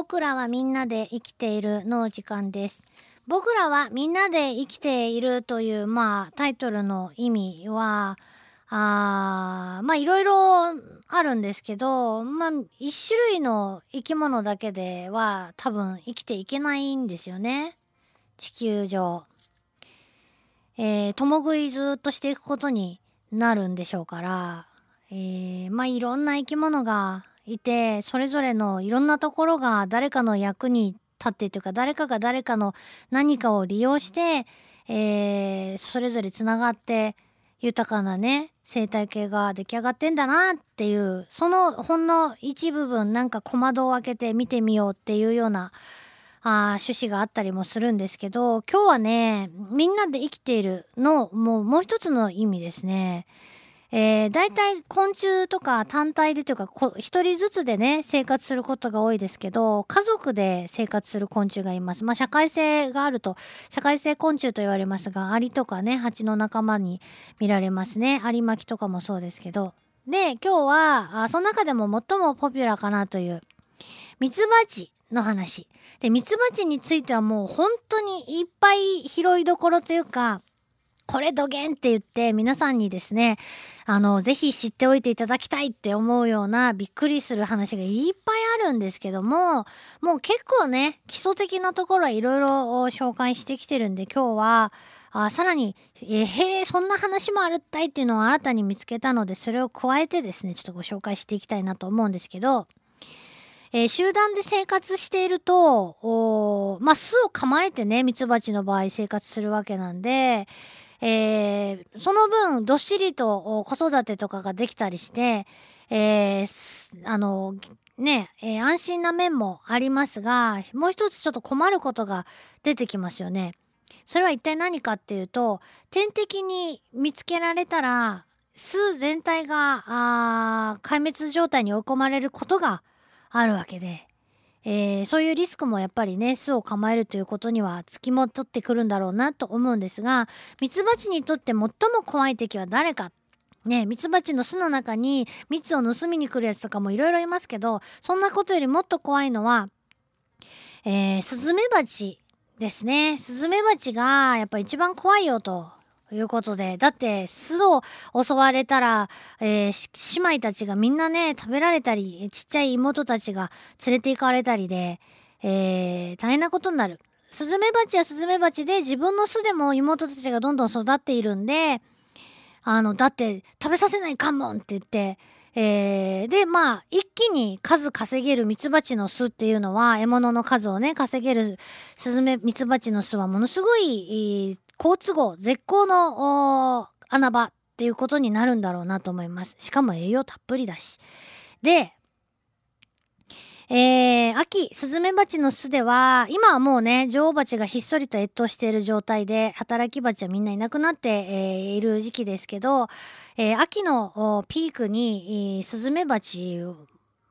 僕らはみんなで生きているの時間です。僕らはみんなで生きているという、まあ、タイトルの意味は、あまあいろいろあるんですけど、まあ一種類の生き物だけでは多分生きていけないんですよね。地球上。えー、共食いずっとしていくことになるんでしょうから、えー、まあいろんな生き物がいて、それぞれのいろんなところが誰かの役に立ってというか、誰かが誰かの何かを利用して、えー、それぞれつながって豊かなね、生態系が出来上がってんだなっていう、そのほんの一部分なんか小窓を開けて見てみようっていうような、あ趣旨があったりもするんですけど、今日はね、みんなで生きているの、もうもう一つの意味ですね。えー、大体昆虫とか単体でというか一人ずつでね生活することが多いですけど家族で生活する昆虫がいます。まあ社会性があると社会性昆虫と言われますがアリとかね蜂の仲間に見られますね。アリ巻きとかもそうですけど。で今日はあその中でも最もポピュラーかなというミツバチの話。でミツバチについてはもう本当にいっぱい拾いどころというかこれどげんって言って皆さんにですね、あの、ぜひ知っておいていただきたいって思うようなびっくりする話がいっぱいあるんですけども、もう結構ね、基礎的なところはいろいろ紹介してきてるんで今日は、あさらに、えへえ、そんな話もあるったいっていうのを新たに見つけたので、それを加えてですね、ちょっとご紹介していきたいなと思うんですけど、えー集団で生活していると、まあ、巣を構えてね、ミツバチの場合生活するわけなんで、えーその分、どっしりと子育てとかができたりして、えーあの、ね、えー安心な面もありますが、もう一つちょっと困ることが出てきますよね。それは一体何かっていうと、天敵に見つけられたら、巣全体が、壊滅状態に追い込まれることがあるわけで、えーそういうリスクもやっぱりね巣を構えるということにはつきもとってくるんだろうなと思うんですがミツバチにとって最も怖い敵は誰か？ねミツバチの巣の中に蜜を盗みに来るやつとかもいろいろいますけどそんなことよりもっと怖いのは、えースズメバチですね。スズメバチがやっぱ一番怖いよとということでだって巣を襲われたら、えー姉妹たちがみんなね食べられたりちっちゃい妹たちが連れて行かれたりで、えー大変なことになる。スズメバチはスズメバチで自分の巣でも妹たちがどんどん育っているんであのだって食べさせないかもんって言って、えーでまあ一気に数稼げるミツバチの巣っていうのは獲物の数をね稼げるスズメミツバチの巣はものすごい、えー好都合絶好の穴場っていうことになるんだろうなと思います。しかも栄養たっぷりだし。でえー、秋、スズメバチの巣では、今はもうね、女王蜂がひっそりと越冬している状態で、働き蜂はみんないなくなって、えーいる時期ですけど、えー秋のピークに、スズメバチ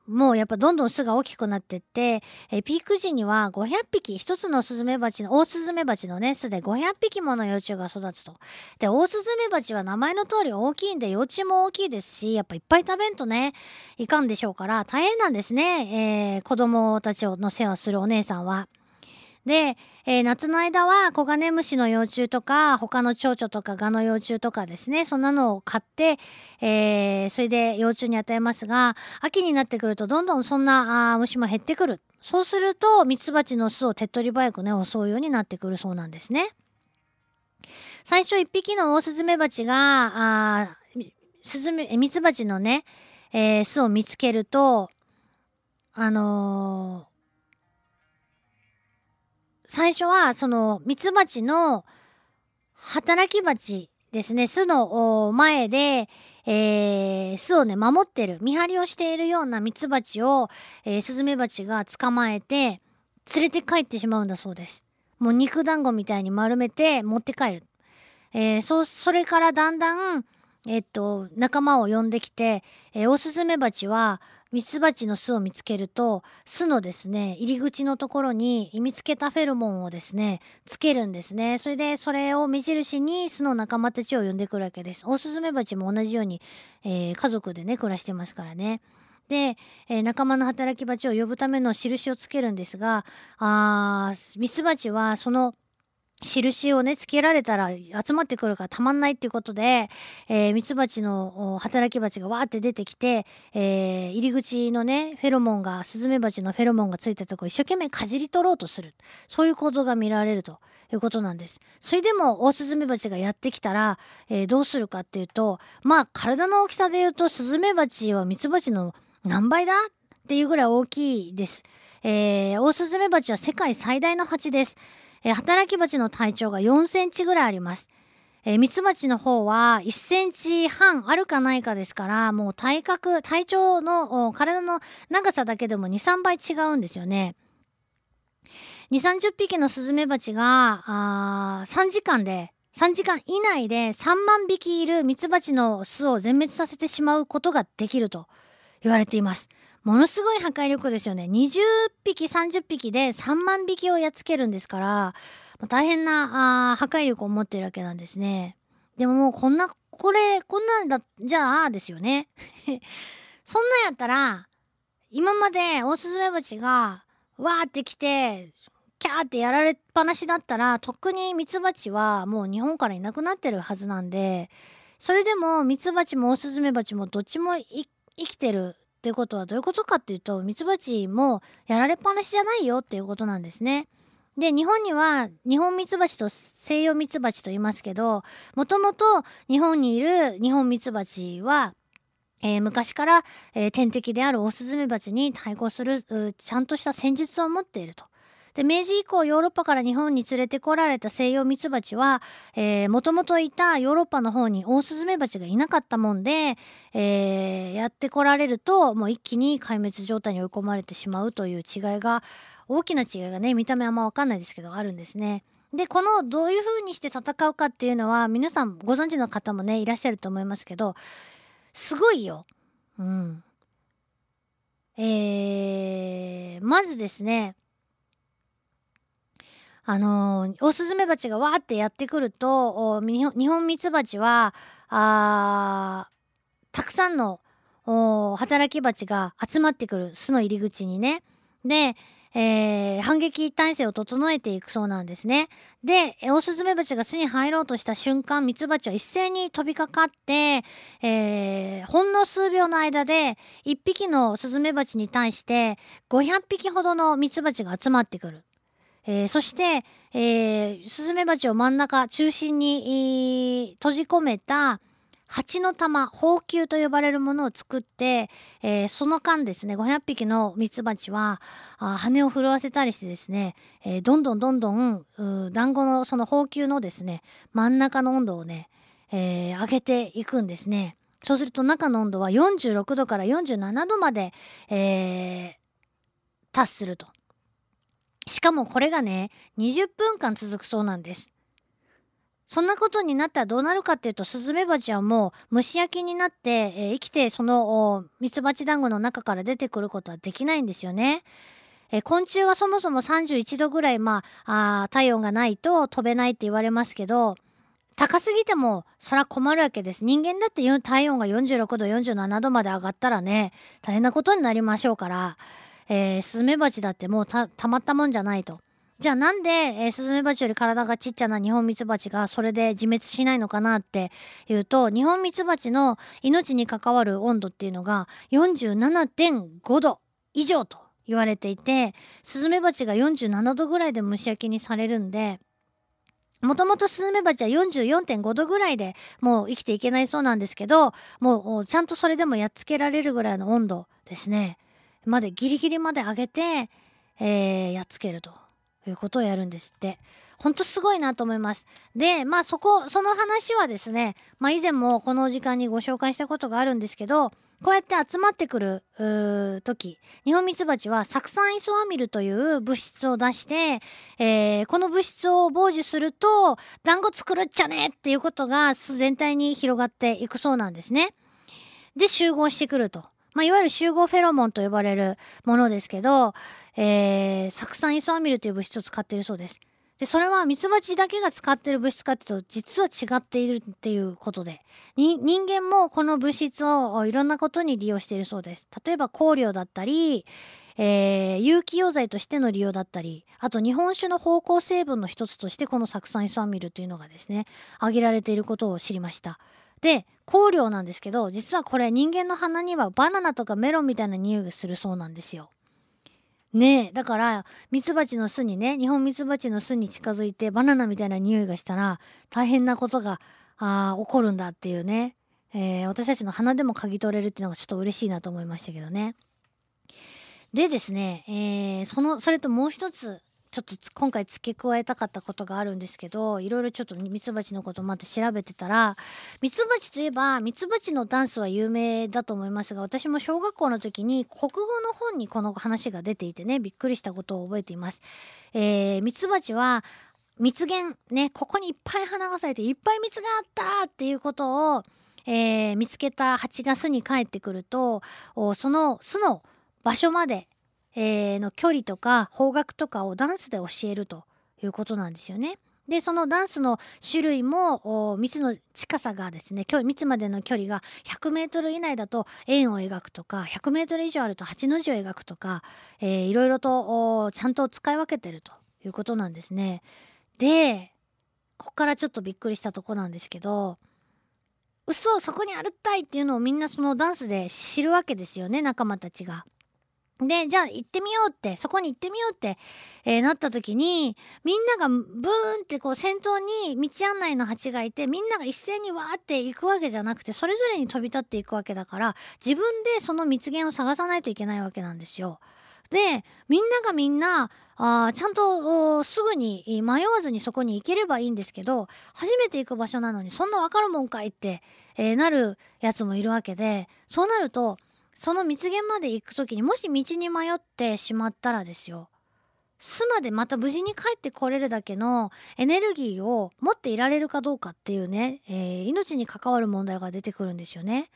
もうやっぱどんどん巣が大きくなってって、えピーク時には500匹、一つのスズメバチの、オオスズメバチのね、巣で500匹もの幼虫が育つと。で、オオスズメバチは名前の通り大きいんで、幼虫も大きいですし、やっぱいっぱい食べんとね、いかんでしょうから、大変なんですね、えー子供たちの世話するお姉さんは。で、えー夏の間はコガネムシの幼虫とか他の蝶々とかガの幼虫とかですねそんなのを買って、えーそれで幼虫に与えますが秋になってくるとどんどんそんなあ虫も減ってくるそうするとミツバチの巣を手っ取り早くね襲うようになってくるそうなんですね。最初一匹のオオスズメバチがあスズメミツバチのね、えー巣を見つけるとあのー最初はそのミツバチの働き蜂ですね巣の前で、えー巣をね守ってる見張りをしているようなミツバチを、えースズメバチが捕まえて連れて帰ってしまうんだそうです。もう肉団子みたいに丸めて持って帰る。えーそそれからだんだんえっと仲間を呼んできて、えオスズメバチはミツバチの巣を見つけると巣のですね入り口のところに見つけたフェロモンをですねつけるんですね。それでそれを目印に巣の仲間たちを呼んでくるわけです。オオスズメバチも同じように、えー家族でね暮らしてますからね。で、えー、仲間の働き蜂を呼ぶための印をつけるんですがあミツバチはその印をねつけられたら集まってくるからたまんないっていうことで、えー、ミツバチの働き蜂がわーって出てきて、えー、入り口のねフェロモンがスズメバチのフェロモンがついたとこ一生懸命かじり取ろうとするそういう行動が見られるということなんです。それでもオオスズメバチがやってきたら、えー、どうするかっていうとまあ体の大きさで言うとスズメバチはミツバチの何倍だ？っていうぐらい大きいです。えー、オオスズメバチは世界最大の蜂です。えー、働き蜂の体長が4センチぐらいあります。えー、ミツバチの方は1センチ半あるかないかですから、もう体格、体長の体の長さだけでも2、3倍違うんですよね。2、30匹のスズメバチが、あ3時間で、3時間以内で3万匹いるミツバチの巣を全滅させてしまうことができると言われています。ものすごい破壊力ですよね。20匹、30匹で3万匹をやっつけるんですから、大変なあ破壊力を持ってるわけなんですね。でももうこんな、これ、こんなんだ、じゃあ、ですよね。そんなんやったら、今までオオスズメバチが、わーって来て、キャーってやられっぱなしだったら、とっくにミツバチはもう日本からいなくなってるはずなんで、それでもミツバチもオオスズメバチもどっちも生きてるっていうことはどういうことかっていうとミツバチもやられっぱなしじゃないよっていうことなんですね。で日本には日本ミツバチと西洋ミツバチと言いますけどもともと日本にいる日本ミツバチはえー、昔から、えー、天敵であるオオスズメバチに対抗するちゃんとした戦術を持っていると。で明治以降ヨーロッパから日本に連れてこられた西洋ミツバチはもともといたヨーロッパの方にオオスズメバチがいなかったもんで、えー、やってこられるともう一気に壊滅状態に追い込まれてしまうという違いが大きな違いがね見た目あんま分かんないですけどあるんですね。でこのどういう風にして戦うかっていうのは皆さんご存知の方もねいらっしゃると思いますけどすごいよ。うん。えー、まずですねあの、オスズメバチがわーってやってくると日本ミツバチはあたくさんの働き蜂が集まってくる巣の入り口にね。で、えー、反撃態勢を整えていくそうなんですね。で、オオスズメバチが巣に入ろうとした瞬間、ミツバチは一斉に飛びかかって、えー、ほんの数秒の間で、1匹のスズメバチに対して500匹ほどのミツバチが集まってくる。えー、そして、えー、スズメバチを真ん中中心に、閉じ込めた蜂の玉宝球と呼ばれるものを作って、えー、その間ですね500匹のミツバチはあ羽を震わせたりしてですね、えー、どんどんどんどん団子のその宝球のですね真ん中の温度をね、えー、上げていくんですね。そうすると中の温度は46度から47度まで、えー、達すると。しかもこれがね、20分間続くそうなんです。そんなことになったらどうなるかっていうと、スズメバチはもう蒸し焼きになって、えー、生きてそのミツバチ団子の中から出てくることはできないんですよね。えー、昆虫はそもそも31度ぐらい、まあ、あ体温がないと飛べないって言われますけど、高すぎてもそら困るわけです。人間だって体温が46度、47度まで上がったらね、大変なことになりましょうから。えー、スズメバチだってもうたまったもんじゃないと。じゃあなんで、えー、スズメバチより体がちっちゃなニホンミツバチがそれで自滅しないのかなっていうとニホンミツバチの命に関わる温度っていうのが47.5度以上と言われていてスズメバチが47度ぐらいで蒸し焼きにされるんでもともとスズメバチは44.5度ぐらいでもう生きていけないそうなんですけどもうちゃんとそれでもやっつけられるぐらいの温度ですね。までギリギリまで上げて、えー、やっつけるということをやるんですって。ほんとすごいなと思います。で、まあそこ、その話はですね、まあ以前もこの時間にご紹介したことがあるんですけど、こうやって集まってくる時、ニホンミツバチは酢酸イソアミルという物質を出して、えー、この物質を傍受すると、団子作るっちゃねっていうことが全体に広がっていくそうなんですね。で、集合してくると。まあ、いわゆる集合フェロモンと呼ばれるものですけど、えー、酢酸イソアミルという物質を使っているそうです。で、それはミツバチだけが使ってる物質かっていうと、実は違っているっていうことで、人間もこの物質をいろんなことに利用しているそうです。例えば香料だったり、えー、有機溶剤としての利用だったり、あと日本酒の芳香成分の一つとしてこの酢酸イソアミルというのがですね、挙げられていることを知りました。で、香料なんですけど、実はこれ人間の鼻にはバナナとかメロンみたいな匂いがするそうなんですよ。ねえ、だから、ミツバチの巣にね、日本ミツバチの巣に近づいてバナナみたいな匂いがしたら、大変なことが、あ起こるんだっていうね、えー、私たちの鼻でも嗅ぎ取れるっていうのがちょっと嬉しいなと思いましたけどね。でですね、えー、その、それともう一つ、ちょっと今回付け加えたかったことがあるんですけど、いろいろちょっとミツバチのことまた調べてたら、ミツバチといえば、ミツバチのダンスは有名だと思いますが、私も小学校の時に国語の本にこの話が出ていてね、びっくりしたことを覚えています。えー、ミツバチは、蜜源、ね、ここにいっぱい花が咲いていっぱい蜜があったっていうことを、えー、見つけた蜂が巣に帰ってくると、その巣の場所まで、えー、の距離とか方角とかをダンスで教えるということなんですよね。でそのダンスの種類も蜜の近さがですね蜜までの距離が 100m 以内だと円を描くとか 100m 以上あると8の字を描くとか、えー、いろいろとちゃんと使い分けてるということなんですね。でここからちょっとびっくりしたとこなんですけど嘘そこにあるたいっていうのをみんなそのダンスで知るわけですよね仲間たちが。で、じゃあ行ってみようって、そこに行ってみようって、えー、なった時に、みんながブーンってこう先頭に道案内の蜂がいて、みんなが一斉にわーって行くわけじゃなくて、それぞれに飛び立っていくわけだから、自分でその蜜源を探さないといけないわけなんですよ。で、みんながみんな、あちゃんとすぐに迷わずにそこに行ければいいんですけど、初めて行く場所なのにそんなわかるもんかいって、えー、なるやつもいるわけで、そうなると、その蜜源まで行く時にもし道に迷ってしまったらですよ巣までまた無事に帰ってこれるだけのエネルギーを持っていられるかどうかっていうね、えー、命に関わる問題が出てくるんですよね。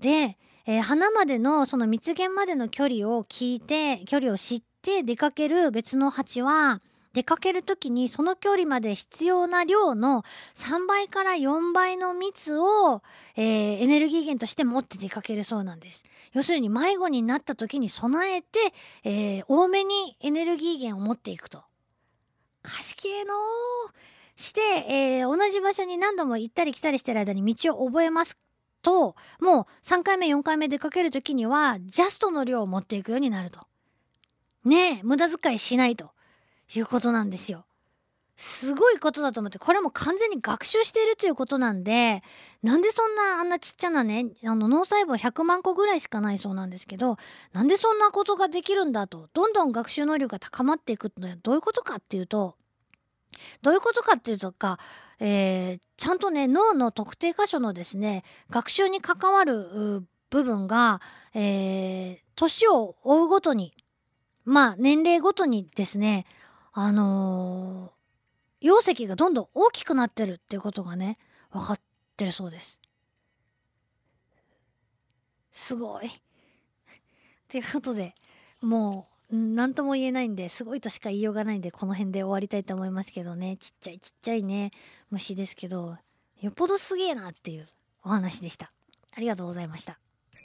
で、えー、花までのその蜜源までの距離を聞いて距離を知って出かける別の蜂は出かける時にその距離まで必要な量の3倍から4倍の蜜を、えー、エネルギー源として持って出かけるそうなんです。要するに迷子になった時に備えて、えー、多めにエネルギー源を持っていくと。賢えのして、えー、同じ場所に何度も行ったり来たりしてる間に道を覚えますともう3回目4回目出かける時にはジャストの量を持っていくようになると。ねえ無駄遣いしないと。いうことなんですよ。すごいことだと思ってこれも完全に学習しているということなんでなんでそんなあんなちっちゃなねあの脳細胞100万個ぐらいしかないそうなんですけどなんでそんなことができるんだとどんどん学習能力が高まっていくのはどういうことかっていうとどういうことかっていうとか、えー、ちゃんとね脳の特定箇所のですね学習に関わる部分が、えー、年を追うごとにまあ年齢ごとにですねあのー、容積がどんどん大きくなってるっていうことがね分かってるそうです。すごい。ということでもう何とも言えないんですごいとしか言いようがないんでこの辺で終わりたいと思いますけどねちっちゃいちっちゃいね虫ですけどよっぽどすげえなっていうお話でした。ありがとうございました。